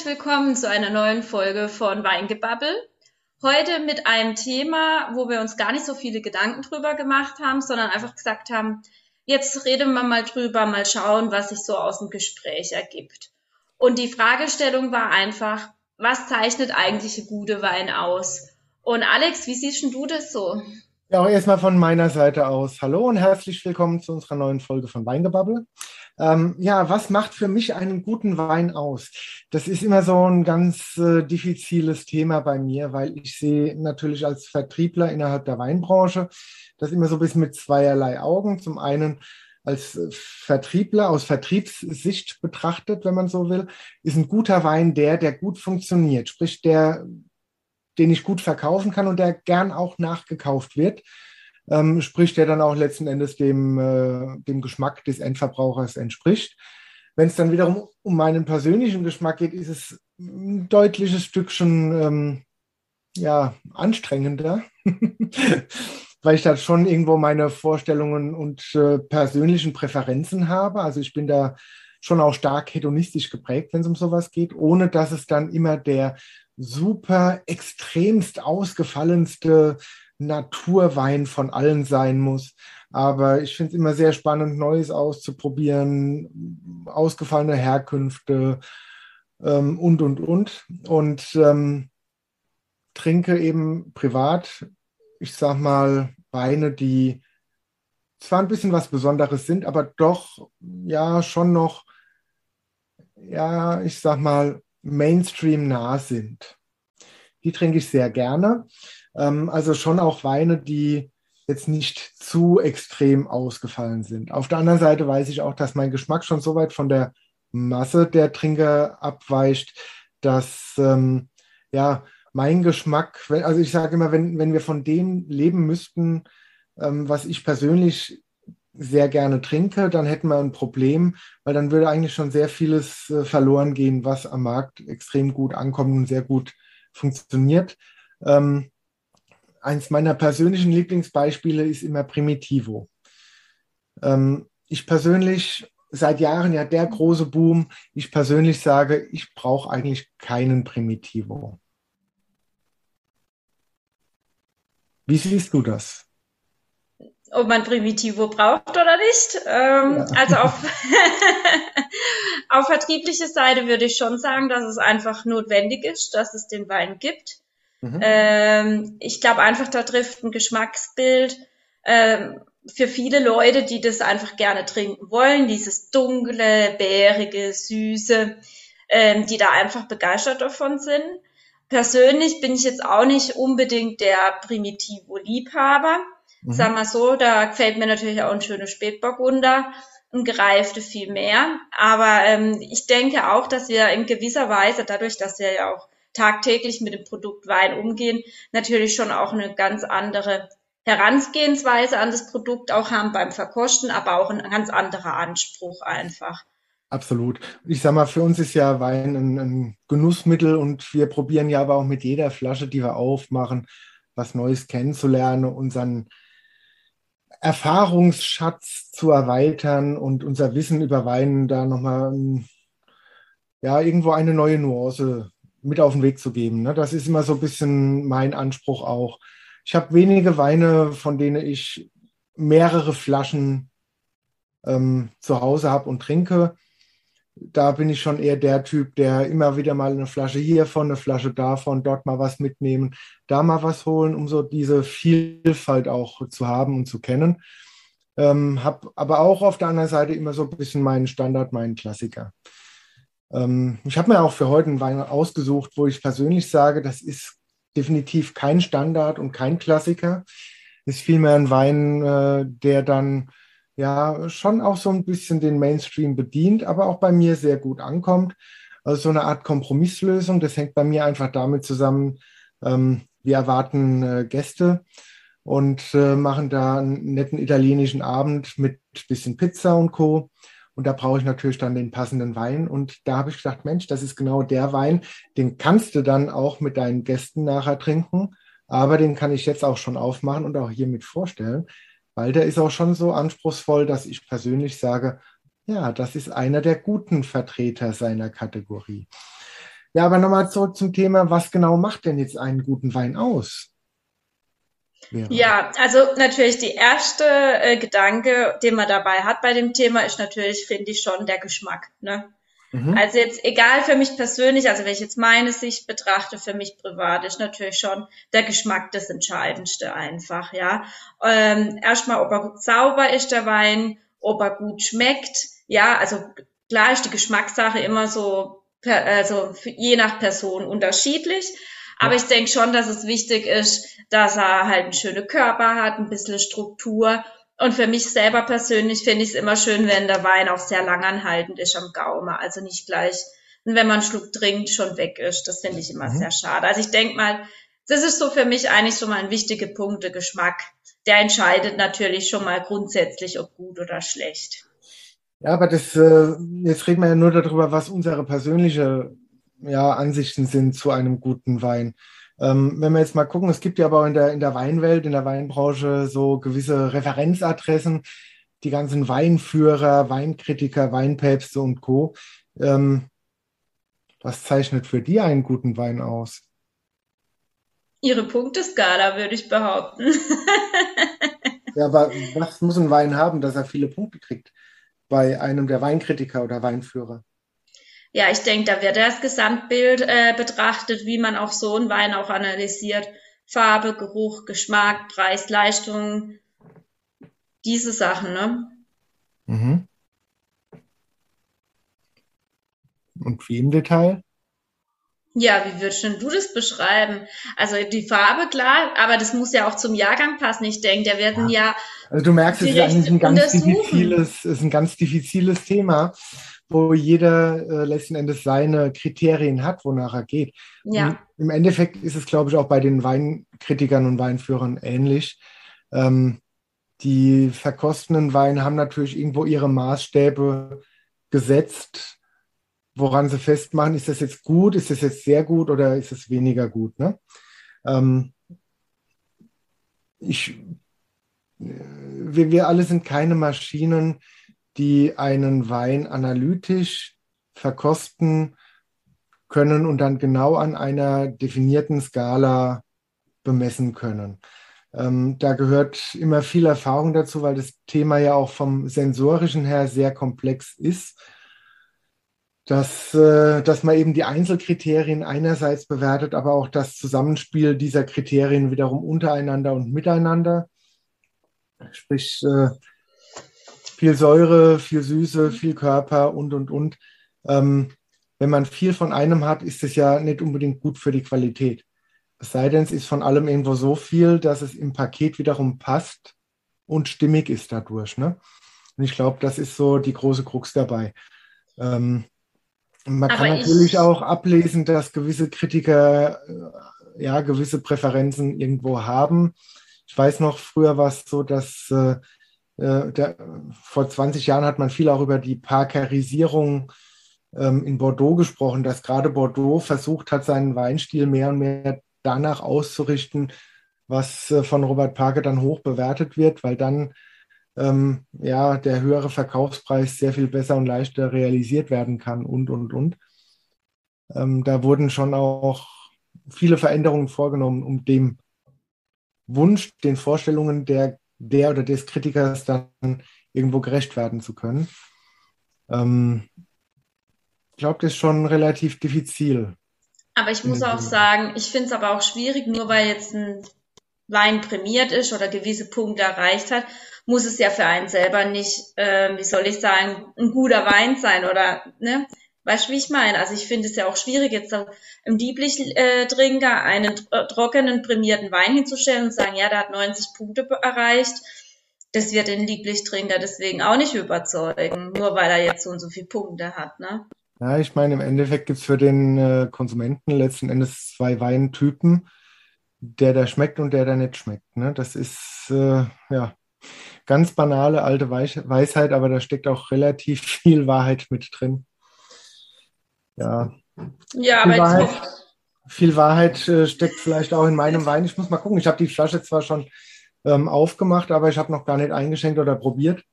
herzlich willkommen zu einer neuen Folge von Weingebabbel. Heute mit einem Thema, wo wir uns gar nicht so viele Gedanken drüber gemacht haben, sondern einfach gesagt haben, jetzt reden wir mal drüber, mal schauen, was sich so aus dem Gespräch ergibt. Und die Fragestellung war einfach, was zeichnet eigentlich eine gute Wein aus? Und Alex, wie siehst du das so? Ja, auch erstmal von meiner Seite aus. Hallo und herzlich willkommen zu unserer neuen Folge von Weingebabbel. Ähm, ja, was macht für mich einen guten Wein aus? Das ist immer so ein ganz äh, diffiziles Thema bei mir, weil ich sehe natürlich als Vertriebler innerhalb der Weinbranche das immer so ein bisschen mit zweierlei Augen. Zum einen als Vertriebler aus Vertriebssicht betrachtet, wenn man so will, ist ein guter Wein der, der gut funktioniert, sprich der den ich gut verkaufen kann und der gern auch nachgekauft wird. Ähm, sprich, der dann auch letzten Endes dem, äh, dem Geschmack des Endverbrauchers entspricht. Wenn es dann wiederum um meinen persönlichen Geschmack geht, ist es ein deutliches Stückchen ähm, ja, anstrengender, weil ich da schon irgendwo meine Vorstellungen und äh, persönlichen Präferenzen habe. Also ich bin da schon auch stark hedonistisch geprägt, wenn es um sowas geht, ohne dass es dann immer der super extremst ausgefallenste Naturwein von allen sein muss. Aber ich finde es immer sehr spannend, Neues auszuprobieren, ausgefallene Herkünfte ähm, und, und, und. Und ähm, trinke eben privat, ich sag mal, Weine, die zwar ein bisschen was Besonderes sind, aber doch ja schon noch, ja, ich sag mal, Mainstream nah sind. Die trinke ich sehr gerne. Ähm, also schon auch Weine, die jetzt nicht zu extrem ausgefallen sind. Auf der anderen Seite weiß ich auch, dass mein Geschmack schon so weit von der Masse der Trinker abweicht, dass ähm, ja mein Geschmack, also ich sage immer, wenn, wenn wir von dem leben müssten, ähm, was ich persönlich sehr gerne trinke, dann hätten wir ein Problem, weil dann würde eigentlich schon sehr vieles äh, verloren gehen, was am Markt extrem gut ankommt und sehr gut funktioniert. Ähm, eins meiner persönlichen Lieblingsbeispiele ist immer Primitivo. Ähm, ich persönlich, seit Jahren ja der große Boom, ich persönlich sage, ich brauche eigentlich keinen Primitivo. Wie siehst du das? ob man Primitivo braucht oder nicht. Ähm, ja. Also auf, auf vertrieblicher Seite würde ich schon sagen, dass es einfach notwendig ist, dass es den Wein gibt. Mhm. Ähm, ich glaube einfach, da trifft ein Geschmacksbild ähm, für viele Leute, die das einfach gerne trinken wollen, dieses dunkle, bärige, süße, ähm, die da einfach begeistert davon sind. Persönlich bin ich jetzt auch nicht unbedingt der Primitivo-Liebhaber. Mhm. Sag mal so, da gefällt mir natürlich auch ein schönes Spätburgunder, ein gereifte viel mehr. Aber ähm, ich denke auch, dass wir in gewisser Weise, dadurch, dass wir ja auch tagtäglich mit dem Produkt Wein umgehen, natürlich schon auch eine ganz andere Herangehensweise an das Produkt auch haben beim Verkosten, aber auch ein ganz anderer Anspruch einfach. Absolut. Ich sag mal, für uns ist ja Wein ein, ein, Genussmittel und wir probieren ja aber auch mit jeder Flasche, die wir aufmachen, was Neues kennenzulernen, unseren Erfahrungsschatz zu erweitern und unser Wissen über Wein da nochmal ja, irgendwo eine neue Nuance mit auf den Weg zu geben. Ne? Das ist immer so ein bisschen mein Anspruch auch. Ich habe wenige Weine, von denen ich mehrere Flaschen ähm, zu Hause habe und trinke da bin ich schon eher der Typ, der immer wieder mal eine Flasche hiervon, eine Flasche davon, dort mal was mitnehmen, da mal was holen, um so diese Vielfalt auch zu haben und zu kennen. Ähm, habe aber auch auf der anderen Seite immer so ein bisschen meinen Standard, meinen Klassiker. Ähm, ich habe mir auch für heute einen Wein ausgesucht, wo ich persönlich sage, das ist definitiv kein Standard und kein Klassiker. Ist vielmehr ein Wein, äh, der dann ja schon auch so ein bisschen den Mainstream bedient, aber auch bei mir sehr gut ankommt. Also so eine Art Kompromisslösung. Das hängt bei mir einfach damit zusammen, ähm, wir erwarten äh, Gäste und äh, machen da einen netten italienischen Abend mit bisschen Pizza und Co. Und da brauche ich natürlich dann den passenden Wein. Und da habe ich gedacht, Mensch, das ist genau der Wein, den kannst du dann auch mit deinen Gästen nachher trinken. Aber den kann ich jetzt auch schon aufmachen und auch hiermit vorstellen weil der ist auch schon so anspruchsvoll, dass ich persönlich sage, ja, das ist einer der guten Vertreter seiner Kategorie. Ja, aber nochmal zurück zum Thema, was genau macht denn jetzt einen guten Wein aus? Wäre. Ja, also natürlich die erste äh, Gedanke, den man dabei hat bei dem Thema, ist natürlich, finde ich, schon der Geschmack. Ne? Mhm. Also jetzt egal für mich persönlich, also wenn ich jetzt meine Sicht betrachte, für mich privat ist natürlich schon der Geschmack das Entscheidendste einfach, ja. Ähm, erstmal, ob er gut sauber ist, der Wein, ob er gut schmeckt, ja, also klar ist die Geschmackssache immer so, per, also je nach Person unterschiedlich. Aber ich denke schon, dass es wichtig ist, dass er halt einen schönen Körper hat, ein bisschen Struktur und für mich selber persönlich finde ich es immer schön, wenn der Wein auch sehr langanhaltend ist am Gaumen. Also nicht gleich, wenn man einen Schluck trinkt, schon weg ist. Das finde ich immer mhm. sehr schade. Also ich denke mal, das ist so für mich eigentlich schon mal ein wichtiger Punkt, der Geschmack. Der entscheidet natürlich schon mal grundsätzlich, ob gut oder schlecht. Ja, aber das, äh, jetzt reden wir ja nur darüber, was unsere persönliche ja, Ansichten sind zu einem guten Wein. Ähm, wenn wir jetzt mal gucken, es gibt ja aber in der, in der Weinwelt, in der Weinbranche so gewisse Referenzadressen, die ganzen Weinführer, Weinkritiker, Weinpäpste und Co. Ähm, was zeichnet für die einen guten Wein aus? Ihre Punkteskala, würde ich behaupten. ja, aber was muss ein Wein haben, dass er viele Punkte kriegt bei einem der Weinkritiker oder Weinführer? Ja, ich denke, da wird das Gesamtbild äh, betrachtet, wie man auch so einen Wein auch analysiert. Farbe, Geruch, Geschmack, Preis, Leistung, diese Sachen, ne? Mhm. Und wie im Detail? Ja, wie würdest du das beschreiben? Also die Farbe, klar, aber das muss ja auch zum Jahrgang passen. Ich denke, der werden ja. ja also du merkst, es ist eigentlich ein ganz diffiziles, ist ein ganz diffiziles Thema wo jeder äh, letzten Endes seine Kriterien hat, wonach er geht. Ja. Im Endeffekt ist es, glaube ich, auch bei den Weinkritikern und Weinführern ähnlich. Ähm, die verkostenden Weine haben natürlich irgendwo ihre Maßstäbe gesetzt, woran sie festmachen, ist das jetzt gut, ist das jetzt sehr gut oder ist es weniger gut. Ne? Ähm, ich, äh, wir, wir alle sind keine Maschinen, die einen Wein analytisch verkosten können und dann genau an einer definierten Skala bemessen können. Ähm, da gehört immer viel Erfahrung dazu, weil das Thema ja auch vom sensorischen her sehr komplex ist, dass, äh, dass man eben die Einzelkriterien einerseits bewertet, aber auch das Zusammenspiel dieser Kriterien wiederum untereinander und miteinander. Sprich, äh, viel Säure, viel Süße, viel Körper und, und, und. Ähm, wenn man viel von einem hat, ist es ja nicht unbedingt gut für die Qualität. Es sei denn, es ist von allem irgendwo so viel, dass es im Paket wiederum passt und stimmig ist dadurch. Ne? Und ich glaube, das ist so die große Krux dabei. Ähm, man Aber kann natürlich auch ablesen, dass gewisse Kritiker äh, ja gewisse Präferenzen irgendwo haben. Ich weiß noch, früher war es so, dass äh, äh, der, vor 20 Jahren hat man viel auch über die Parkerisierung ähm, in Bordeaux gesprochen, dass gerade Bordeaux versucht hat, seinen Weinstil mehr und mehr danach auszurichten, was äh, von Robert Parker dann hoch bewertet wird, weil dann ähm, ja der höhere Verkaufspreis sehr viel besser und leichter realisiert werden kann und und und. Ähm, da wurden schon auch viele Veränderungen vorgenommen, um dem Wunsch, den Vorstellungen der der oder des Kritikers dann irgendwo gerecht werden zu können. Ähm, ich glaube, das ist schon relativ diffizil. Aber ich muss auch sagen, ich finde es aber auch schwierig, nur weil jetzt ein Wein prämiert ist oder gewisse Punkte erreicht hat, muss es ja für einen selber nicht, äh, wie soll ich sagen, ein guter Wein sein oder, ne? Weißt du, wie ich meine? Also ich finde es ja auch schwierig, jetzt im Dieblich-Trinker einen äh, trockenen, prämierten Wein hinzustellen und sagen, ja, der hat 90 Punkte erreicht. Das wird den Lieblingstrinker deswegen auch nicht überzeugen, nur weil er jetzt so und so viele Punkte hat, ne? Ja, ich meine, im Endeffekt gibt es für den äh, Konsumenten letzten Endes zwei Weintypen, der da schmeckt und der da nicht schmeckt. Ne? Das ist äh, ja ganz banale alte Weisheit, aber da steckt auch relativ viel Wahrheit mit drin. Ja. Ja, viel aber Wahrheit, viel Wahrheit äh, steckt vielleicht auch in meinem Wein. Ich muss mal gucken. Ich habe die Flasche zwar schon ähm, aufgemacht, aber ich habe noch gar nicht eingeschenkt oder probiert.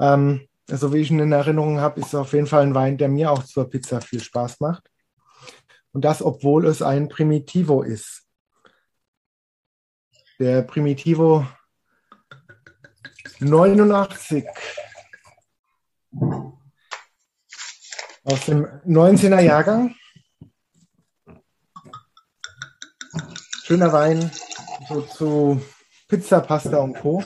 Ähm, so wie ich ihn in Erinnerung habe, ist es auf jeden Fall ein Wein, der mir auch zur Pizza viel Spaß macht. Und das, obwohl es ein Primitivo ist. Der Primitivo 89 aus dem 19er Jahrgang. Schöner Wein, so zu Pizza, Pasta und Co.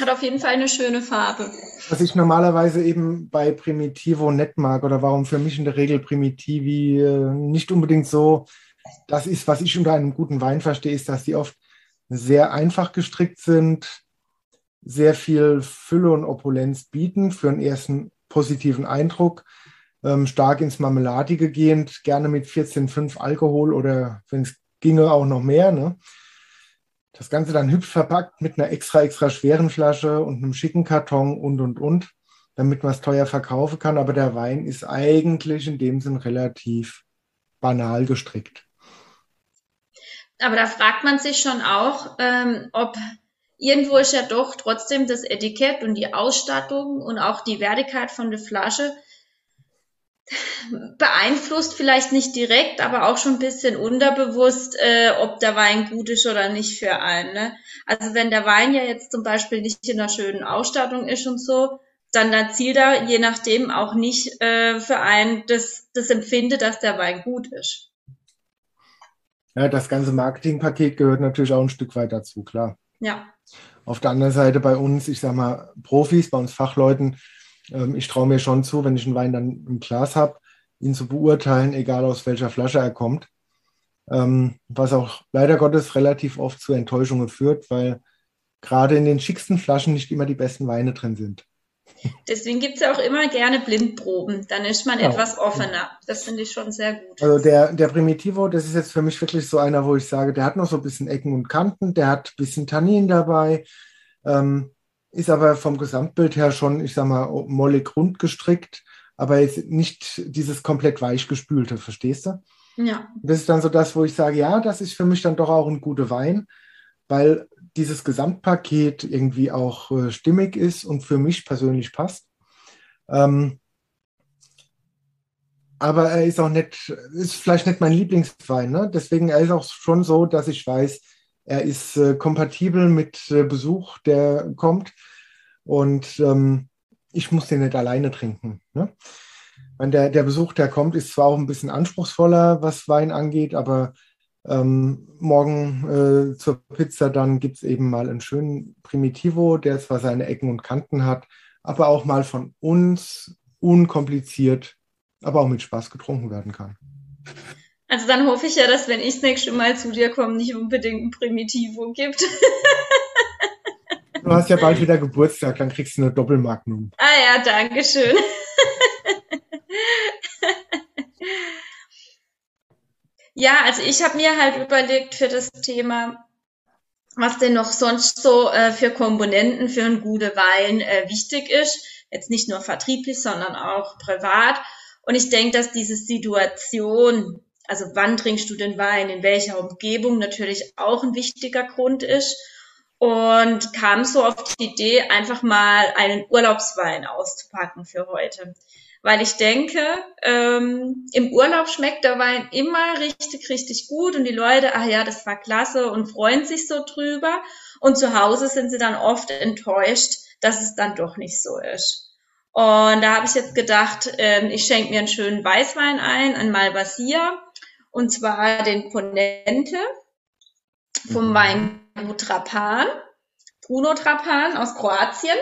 Hat auf jeden Fall eine schöne Farbe. Was ich normalerweise eben bei Primitivo nett mag oder warum für mich in der Regel Primitivi äh, nicht unbedingt so das ist, was ich unter einem guten Wein verstehe, ist, dass die oft sehr einfach gestrickt sind, sehr viel Fülle und Opulenz bieten für einen ersten positiven Eindruck, ähm, stark ins Marmeladige gehend, gerne mit 14,5 Alkohol oder wenn es ginge auch noch mehr. Ne? Das Ganze dann hübsch verpackt mit einer extra, extra schweren Flasche und einem schicken Karton und, und, und, damit man es teuer verkaufen kann. Aber der Wein ist eigentlich in dem Sinn relativ banal gestrickt. Aber da fragt man sich schon auch, ähm, ob irgendwo ist ja doch trotzdem das Etikett und die Ausstattung und auch die Wertigkeit von der Flasche beeinflusst vielleicht nicht direkt, aber auch schon ein bisschen unterbewusst, äh, ob der Wein gut ist oder nicht für einen. Ne? Also wenn der Wein ja jetzt zum Beispiel nicht in einer schönen Ausstattung ist und so, dann erzielt er je nachdem auch nicht äh, für einen das, das Empfinde, dass der Wein gut ist. Ja, das ganze Marketingpaket gehört natürlich auch ein Stück weit dazu, klar. Ja. Auf der anderen Seite bei uns, ich sag mal, Profis, bei uns Fachleuten, ähm, ich traue mir schon zu, wenn ich einen Wein dann im Glas habe, ihn zu beurteilen, egal aus welcher Flasche er kommt. Ähm, was auch leider Gottes relativ oft zu Enttäuschungen führt, weil gerade in den schicksten Flaschen nicht immer die besten Weine drin sind. Deswegen gibt es ja auch immer gerne Blindproben. Dann ist man ja. etwas offener. Das finde ich schon sehr gut. Also der, der Primitivo, das ist jetzt für mich wirklich so einer, wo ich sage, der hat noch so ein bisschen Ecken und Kanten, der hat ein bisschen Tannin dabei, ähm, ist aber vom Gesamtbild her schon, ich sag mal, mollig rund gestrickt, aber ist nicht dieses komplett weich gespülte, verstehst du? Ja. Das ist dann so das, wo ich sage, ja, das ist für mich dann doch auch ein guter Wein, weil dieses Gesamtpaket irgendwie auch äh, stimmig ist und für mich persönlich passt. Ähm, aber er ist auch nicht, ist vielleicht nicht mein Lieblingswein. Ne? Deswegen er ist auch schon so, dass ich weiß, er ist äh, kompatibel mit äh, Besuch, der kommt. Und ähm, ich muss den nicht alleine trinken. Ne? Der, der Besuch, der kommt, ist zwar auch ein bisschen anspruchsvoller, was Wein angeht, aber ähm, morgen äh, zur Pizza dann gibt es eben mal einen schönen Primitivo, der zwar seine Ecken und Kanten hat, aber auch mal von uns unkompliziert, aber auch mit Spaß getrunken werden kann. Also dann hoffe ich ja, dass wenn ich das nächste Mal zu dir komme, nicht unbedingt ein Primitivo gibt. Du hast ja bald wieder Geburtstag, dann kriegst du eine Doppelmagnum. Ah ja, danke schön. Ja, also ich habe mir halt überlegt für das Thema, was denn noch sonst so äh, für Komponenten für einen guten Wein äh, wichtig ist. Jetzt nicht nur vertrieblich, sondern auch privat. Und ich denke, dass diese Situation, also wann trinkst du den Wein, in welcher Umgebung natürlich auch ein wichtiger Grund ist. Und kam so auf die Idee, einfach mal einen Urlaubswein auszupacken für heute. Weil ich denke, ähm, im Urlaub schmeckt der Wein immer richtig, richtig gut und die Leute, ach ja, das war klasse und freuen sich so drüber. Und zu Hause sind sie dann oft enttäuscht, dass es dann doch nicht so ist. Und da habe ich jetzt gedacht, ähm, ich schenke mir einen schönen Weißwein ein, ein Malvasia und zwar den Ponente vom mhm. Weingut Trapan, Bruno Trapan aus Kroatien.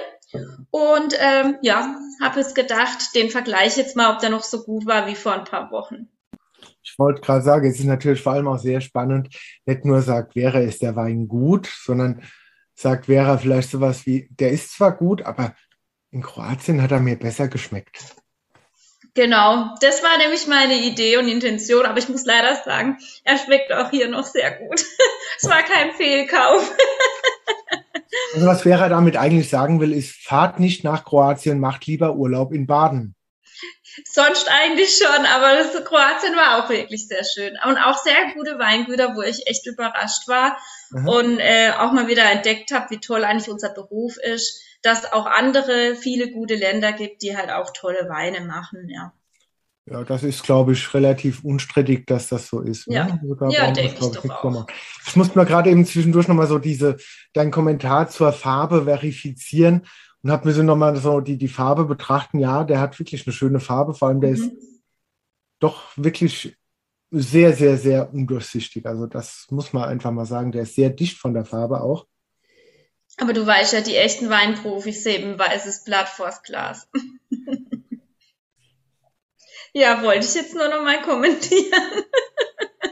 Und ähm, ja, habe jetzt gedacht, den Vergleich jetzt mal, ob der noch so gut war wie vor ein paar Wochen. Ich wollte gerade sagen, es ist natürlich vor allem auch sehr spannend, nicht nur sagt, wäre ist der Wein gut, sondern sagt Vera vielleicht sowas wie, der ist zwar gut, aber in Kroatien hat er mir besser geschmeckt. Genau, das war nämlich meine Idee und Intention, aber ich muss leider sagen, er schmeckt auch hier noch sehr gut. es war kein Fehlkauf. also was Vera damit eigentlich sagen will, ist, fahrt nicht nach Kroatien, macht lieber Urlaub in Baden. Sonst eigentlich schon, aber das Kroatien war auch wirklich sehr schön. Und auch sehr gute Weingüter, wo ich echt überrascht war Aha. und äh, auch mal wieder entdeckt habe, wie toll eigentlich unser Beruf ist dass auch andere viele gute Länder gibt, die halt auch tolle Weine machen, ja. Ja, das ist, glaube ich, relativ unstrittig, dass das so ist. Ja, ne? also ja denke ich doch auch. Ich muss mir gerade eben zwischendurch nochmal so diese, deinen Kommentar zur Farbe verifizieren und habe mir so nochmal so die, die Farbe betrachten. Ja, der hat wirklich eine schöne Farbe, vor allem der mhm. ist doch wirklich sehr, sehr, sehr undurchsichtig. Also das muss man einfach mal sagen. Der ist sehr dicht von der Farbe auch. Aber du weißt ja, die echten Weinprofis heben weißes Blatt vors Glas. ja, wollte ich jetzt nur noch mal kommentieren.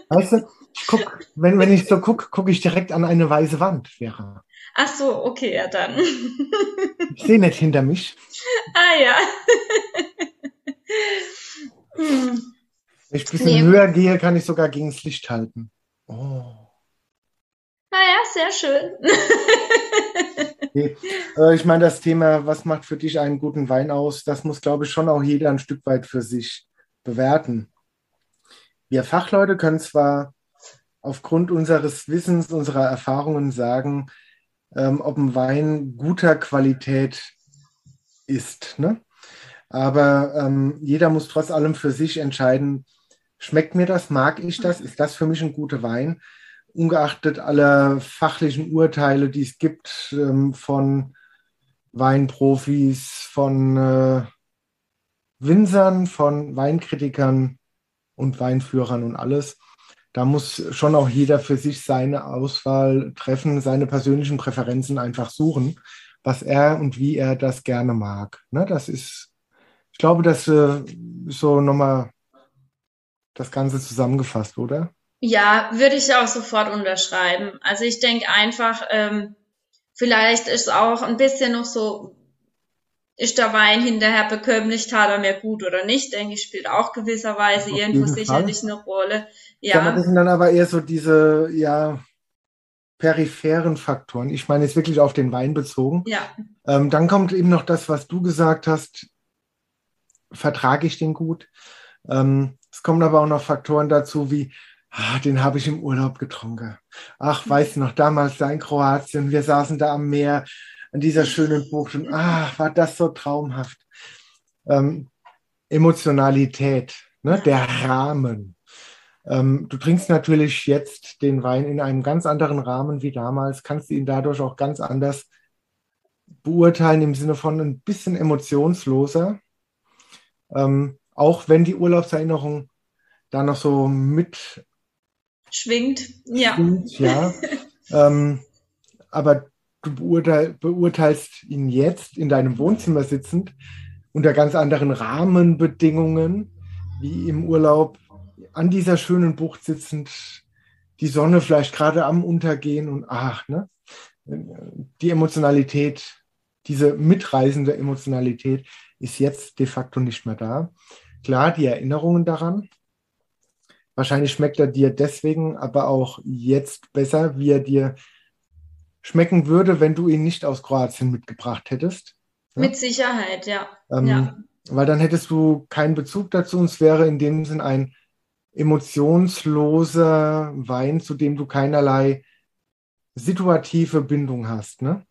weißt du, ich guck, wenn, wenn ich so gucke, gucke ich direkt an eine weiße Wand, Vera. Ach so, okay, ja dann. ich sehe nicht hinter mich. Ah ja. Wenn ich ein bisschen nee. höher gehe, kann ich sogar gegen das Licht halten. Sehr schön. okay. äh, ich meine, das Thema, was macht für dich einen guten Wein aus, das muss, glaube ich, schon auch jeder ein Stück weit für sich bewerten. Wir Fachleute können zwar aufgrund unseres Wissens, unserer Erfahrungen sagen, ähm, ob ein Wein guter Qualität ist. Ne? Aber ähm, jeder muss trotz allem für sich entscheiden, schmeckt mir das, mag ich das, ist das für mich ein guter Wein? Ungeachtet aller fachlichen Urteile, die es gibt ähm, von Weinprofis, von äh, Winzern, von Weinkritikern und Weinführern und alles. Da muss schon auch jeder für sich seine Auswahl treffen, seine persönlichen Präferenzen einfach suchen, was er und wie er das gerne mag. Ne, das ist, ich glaube, das äh, so nochmal das Ganze zusammengefasst, oder? Ja, würde ich auch sofort unterschreiben. Also ich denke einfach, ähm, vielleicht ist auch ein bisschen noch so, ist der Wein hinterher bekömmlich, tat er mir gut oder nicht, denke ich, spielt auch gewisserweise Auf irgendwo sicherlich eine Rolle. Ja. Das sind dann aber eher so diese, ja, peripheren Faktoren. Ich meine jetzt wirklich auf den Wein bezogen. Ja. Ähm, dann kommt eben noch das, was du gesagt hast. Vertrage ich den gut? Ähm, es kommen aber auch noch Faktoren dazu, wie, ah, den habe ich im Urlaub getrunken. Ach, weißt du noch, damals da in Kroatien, wir saßen da am Meer, an dieser schönen Bucht und ach, war das so traumhaft. Ähm, Emotionalität, ne, der Rahmen. Ähm, du trinkst natürlich jetzt den Wein in einem ganz anderen Rahmen wie damals, kannst ihn dadurch auch ganz anders beurteilen im Sinne von ein bisschen emotionsloser. Ähm, auch wenn die Urlaubserinnerung da noch so mit schwingt. Ja. Schwingt, ja. ähm, aber du beurteil, beurteilst ihn jetzt in deinem Wohnzimmer sitzend unter ganz anderen Rahmenbedingungen, wie im Urlaub an dieser schönen Bucht sitzend, die Sonne vielleicht gerade am Untergehen und ach, ne? Die Emotionalität, diese mitreisende Emotionalität ist jetzt de facto nicht mehr da klar die Erinnerungen daran. Wahrscheinlich schmeckt er dir deswegen aber auch jetzt besser, wie er dir schmecken würde, wenn du ihn nicht aus Kroatien mitgebracht hättest. Ja? Mit Sicherheit, ja. Ähm, ja. Weil dann hättest du keinen Bezug dazu und es wäre in dem Sinn ein emotionsloser Wein, zu dem du keinerlei situative Bindung hast. Ne?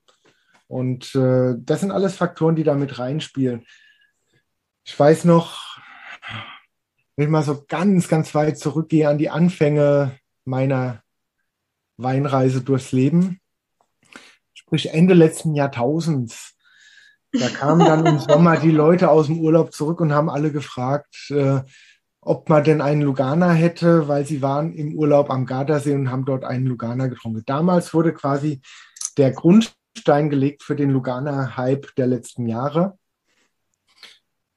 Und äh, das sind alles Faktoren, die da mit reinspielen. Ich weiß noch, wenn ich mal so ganz, ganz weit zurückgehe an die Anfänge meiner Weinreise durchs Leben, sprich Ende letzten Jahrtausends. Da kamen dann im Sommer die Leute aus dem Urlaub zurück und haben alle gefragt, äh, ob man denn einen Lugana hätte, weil sie waren im Urlaub am Gardasee und haben dort einen Lugana getrunken. Damals wurde quasi der Grundstein gelegt für den Lugana-Hype der letzten Jahre.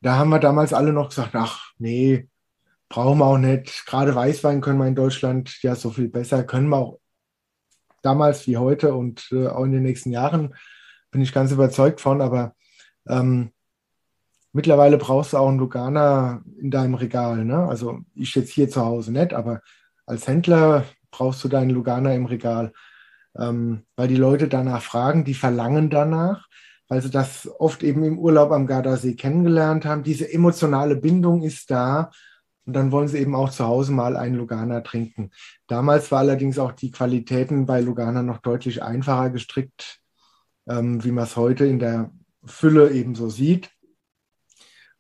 Da haben wir damals alle noch gesagt, ach nee, brauchen wir auch nicht. Gerade Weißwein können wir in Deutschland ja so viel besser, können wir auch damals wie heute und äh, auch in den nächsten Jahren, bin ich ganz überzeugt von, aber ähm, mittlerweile brauchst du auch einen Lugana in deinem Regal. Ne? Also ich jetzt hier zu Hause nicht, aber als Händler brauchst du deinen Lugana im Regal, ähm, weil die Leute danach fragen, die verlangen danach weil sie das oft eben im Urlaub am Gardasee kennengelernt haben. Diese emotionale Bindung ist da. Und dann wollen sie eben auch zu Hause mal einen Lugana trinken. Damals war allerdings auch die Qualitäten bei Lugana noch deutlich einfacher gestrickt, ähm, wie man es heute in der Fülle eben so sieht.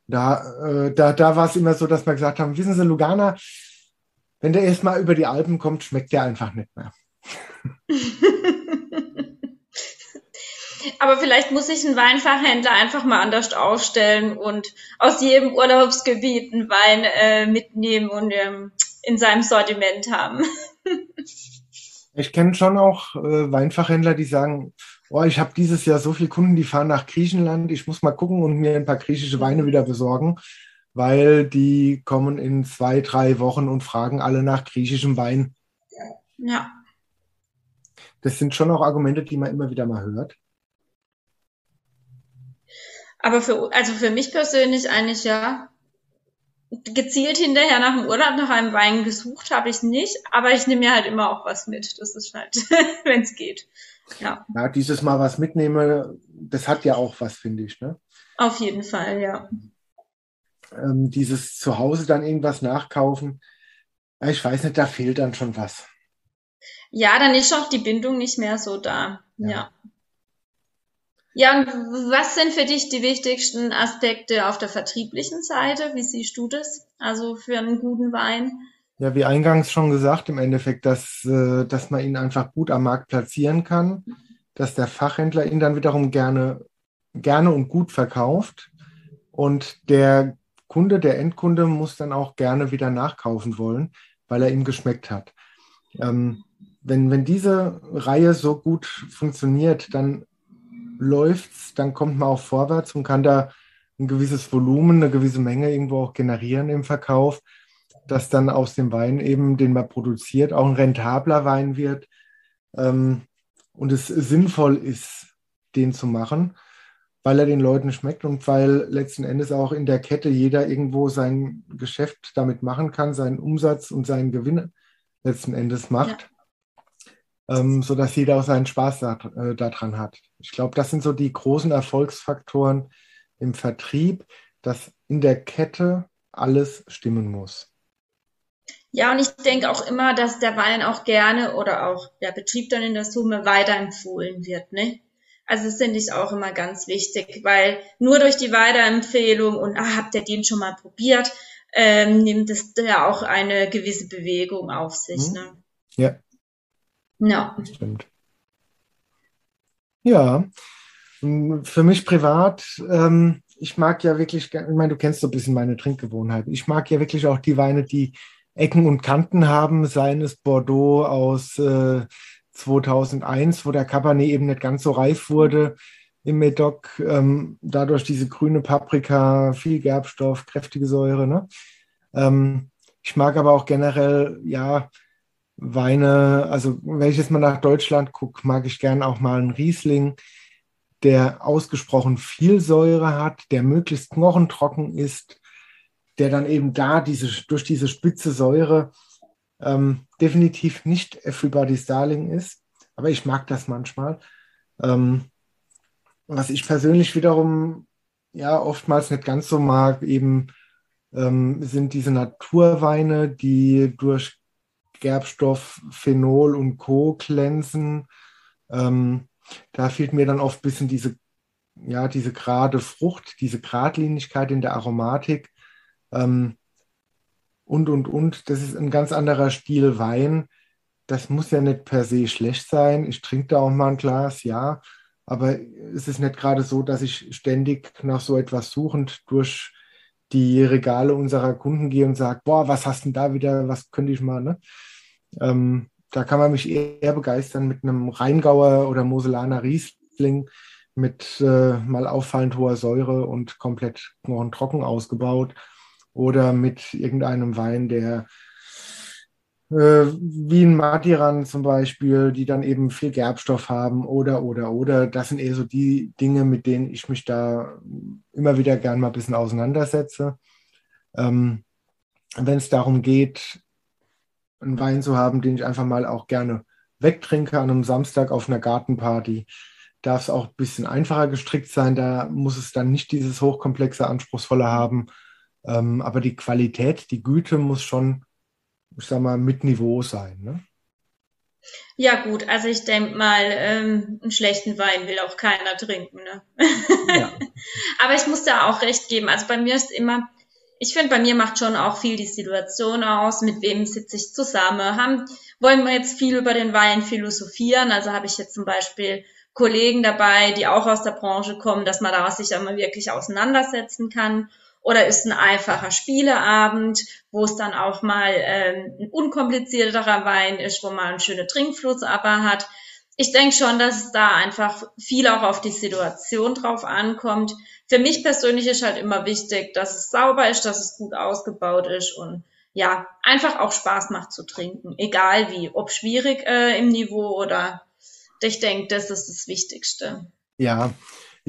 Da, äh, da, da war es immer so, dass wir gesagt haben, wissen Sie, Lugana, wenn der erst mal über die Alpen kommt, schmeckt der einfach nicht mehr. Aber vielleicht muss sich ein Weinfachhändler einfach mal anders aufstellen und aus jedem Urlaubsgebiet einen Wein äh, mitnehmen und ähm, in seinem Sortiment haben. ich kenne schon auch äh, Weinfachhändler, die sagen, oh, ich habe dieses Jahr so viele Kunden, die fahren nach Griechenland, ich muss mal gucken und mir ein paar griechische Weine wieder besorgen, weil die kommen in zwei, drei Wochen und fragen alle nach griechischem Wein. Ja. Das sind schon auch Argumente, die man immer wieder mal hört. Aber für, also für mich persönlich eigentlich ja, gezielt hinterher nach dem Urlaub nach einem Wein gesucht habe ich nicht, aber ich nehme mir halt immer auch was mit. Das ist halt, wenn es geht. Ja. ja, dieses Mal was mitnehme, das hat ja auch was, finde ich. Ne? Auf jeden Fall, ja. Ähm, dieses Zuhause dann irgendwas nachkaufen, ich weiß nicht, da fehlt dann schon was. Ja, dann ist auch die Bindung nicht mehr so da. Ja. ja. Ja, und was sind für dich die wichtigsten Aspekte auf der vertrieblichen Seite? Wie siehst du das? Also für einen guten Wein? Ja, wie eingangs schon gesagt, im Endeffekt, dass, äh, dass man ihn einfach gut am Markt platzieren kann, dass der Fachhändler ihn dann wiederum gerne, gerne und gut verkauft und der Kunde, der Endkunde muss dann auch gerne wieder nachkaufen wollen, weil er ihm geschmeckt hat. Ähm, wenn, wenn diese Reihe so gut funktioniert, dann läuft's, dann kommt man auch vorwärts und kann da ein gewisses Volumen, eine gewisse Menge irgendwo auch generieren im Verkauf dass dann aus dem Wein eben, den man produziert, auch ein rentabler Wein wird ähm, und es sinnvoll ist, den zu machen, weil er den Leuten schmeckt und weil letzten Endes auch in der Kette jeder irgendwo sein Geschäft damit machen kann, seinen Umsatz und seinen Gewinn letzten Endes macht, ja. Ähm, sodass jeder auch seinen Spaß da, äh, daran hat. Ich glaube, das sind so die großen Erfolgsfaktoren im Vertrieb, dass in der Kette alles stimmen muss. Ja, und ich denke auch immer, dass der Wein auch gerne oder auch der Betrieb dann in der Summe weiterempfohlen wird, ne? Also das finde ich auch immer ganz wichtig, weil nur durch die Weiterempfehlung und ah, habt ihr den schon mal probiert, ähm, nimmt es ja auch eine gewisse Bewegung auf sich. Mhm. Ne? Ja. Ja. Stimmt. Ja. Für mich privat, ähm, ich mag ja wirklich, ich meine, du kennst so ein bisschen meine Trinkgewohnheiten. Ich mag ja wirklich auch die Weine, die Ecken und Kanten haben, seien es Bordeaux aus äh, 2001, wo der Cabernet eben nicht ganz so reif wurde im Medoc, ähm, dadurch diese grüne Paprika, viel Gerbstoff, kräftige Säure. Ne? Ähm, ich mag aber auch generell, ja, Weine, also wenn ich jetzt mal nach Deutschland gucke, mag ich gern auch mal einen Riesling, der ausgesprochen viel Säure hat, der möglichst knochentrocken ist, der dann eben da diese, durch diese spitze Säure ähm, definitiv nicht Everybody's Darling ist. Aber ich mag das manchmal. Ähm, was ich persönlich wiederum ja oftmals nicht ganz so mag, eben ähm, sind diese Naturweine, die durch Gerbstoff, Phenol und Co. glänzen. Ähm, da fehlt mir dann oft ein bisschen diese, ja, diese gerade Frucht, diese Gradlinigkeit in der Aromatik. Ähm, und, und, und. Das ist ein ganz anderer Stil Wein. Das muss ja nicht per se schlecht sein. Ich trinke da auch mal ein Glas, ja. Aber es ist nicht gerade so, dass ich ständig nach so etwas suchend durch die Regale unserer Kunden gehe und sage, boah, was hast denn da wieder, was könnte ich mal, ne? Ähm, da kann man mich eher begeistern mit einem Rheingauer oder Moselaner Riesling mit äh, mal auffallend hoher Säure und komplett knochentrocken ausgebaut oder mit irgendeinem Wein, der wie ein Matiran zum Beispiel, die dann eben viel Gerbstoff haben oder, oder, oder. Das sind eher so die Dinge, mit denen ich mich da immer wieder gern mal ein bisschen auseinandersetze. Ähm, Wenn es darum geht, einen Wein zu haben, den ich einfach mal auch gerne wegtrinke an einem Samstag auf einer Gartenparty, darf es auch ein bisschen einfacher gestrickt sein. Da muss es dann nicht dieses hochkomplexe, anspruchsvolle haben, ähm, aber die Qualität, die Güte muss schon, ich sag mal, mit Niveau sein. Ne? Ja gut, also ich denke mal, ähm, einen schlechten Wein will auch keiner trinken. Ne? Ja. Aber ich muss da auch recht geben. Also bei mir ist immer, ich finde, bei mir macht schon auch viel die Situation aus, mit wem sitze ich zusammen. Haben, wollen wir jetzt viel über den Wein philosophieren? Also habe ich jetzt zum Beispiel Kollegen dabei, die auch aus der Branche kommen, dass man da sich einmal wirklich auseinandersetzen kann. Oder ist ein einfacher Spieleabend, wo es dann auch mal ähm, ein unkomplizierterer Wein ist, wo man einen schönen Trinkfluss aber hat. Ich denke schon, dass es da einfach viel auch auf die Situation drauf ankommt. Für mich persönlich ist halt immer wichtig, dass es sauber ist, dass es gut ausgebaut ist und ja, einfach auch Spaß macht zu trinken, egal wie, ob schwierig äh, im Niveau oder ich denke, das ist das Wichtigste. Ja,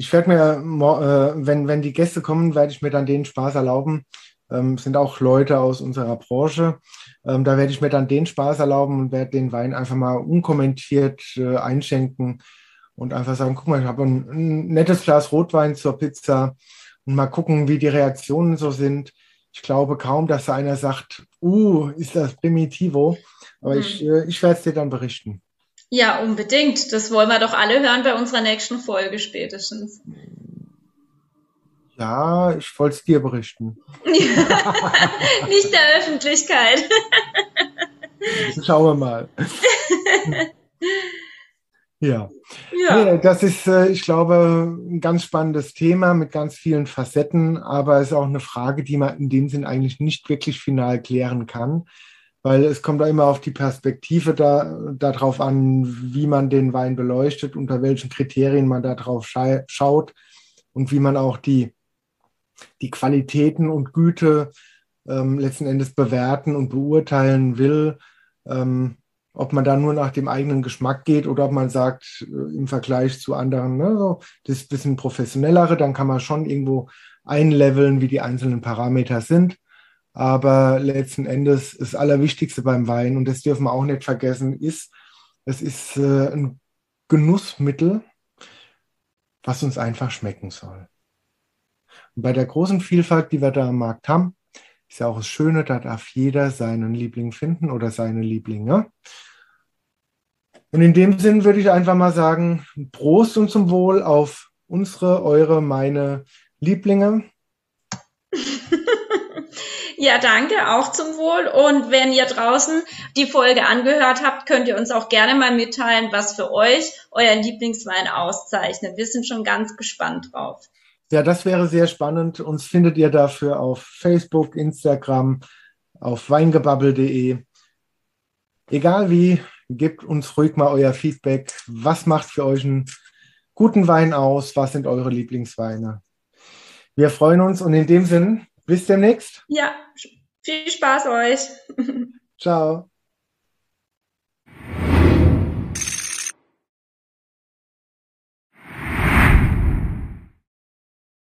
ich werde mir, äh, wenn, wenn die Gäste kommen, werde ich mir dann den Spaß erlauben. Ähm, sind auch Leute aus unserer Branche. Ähm, da werde ich mir dann den Spaß erlauben und werde den Wein einfach mal unkommentiert äh, einschenken und einfach sagen, guck mal, ich habe ein, ein, nettes Glas Rotwein zur Pizza und mal gucken, wie die Reaktionen so sind. Ich glaube kaum, dass da einer sagt, uh, ist das Primitivo. Aber mhm. ich, äh, ich werde es dir dann berichten. Ja, unbedingt. Das wollen wir doch alle hören bei unserer nächsten Folge spätestens. Ja, ich wollte es dir berichten. Nicht der Öffentlichkeit. Schauen wir mal. ja. ja. das ist, äh, ich glaube, ein ganz spannendes Thema mit ganz vielen Facetten, aber es ist auch eine Frage, die man in dem Sinn eigentlich nicht wirklich final klären kann weil es kommt da immer auf die Perspektive da, darauf an, wie man den Wein beleuchtet, unter welchen Kriterien man da drauf schaut und wie man auch die, die Qualitäten und Güte ähm, letzten Endes bewerten und beurteilen will. Ähm, ob man da nur nach dem eigenen Geschmack geht oder ob man sagt, äh, im Vergleich zu anderen, ne, so, das ist ein bisschen professionellere, dann kann man schon irgendwo einleveln, wie die einzelnen Parameter sind. Aber letzten Endes das Allerwichtigste beim Wein, und das dürfen wir auch nicht vergessen, ist, es ist äh, ein Genussmittel, was uns einfach schmecken soll. Und bei der großen Vielfalt, die wir da am Markt haben, ist ja auch das Schöne, da darf jeder seinen Liebling finden oder seine Lieblinge. Und in dem Sinn würde ich einfach mal sagen, Prost und zum Wohl auf unsere, eure, meine Lieblinge. Ja, danke, auch zum Wohl. Und wenn ihr draußen die Folge angehört habt, könnt ihr uns auch gerne mal mitteilen, was für euch euer Lieblingswein auszeichnet. Wir sind schon ganz gespannt drauf. Ja, das wäre sehr spannend. Uns findet ihr dafür auf Facebook, Instagram, auf weingebabbel.de. Egal wie, gebt uns ruhig mal euer Feedback. Was macht für euch einen guten Wein aus? Was sind eure Lieblingsweine? Wir freuen uns und in dem Sinn bis demnächst. Ja, viel Spaß euch. Ciao.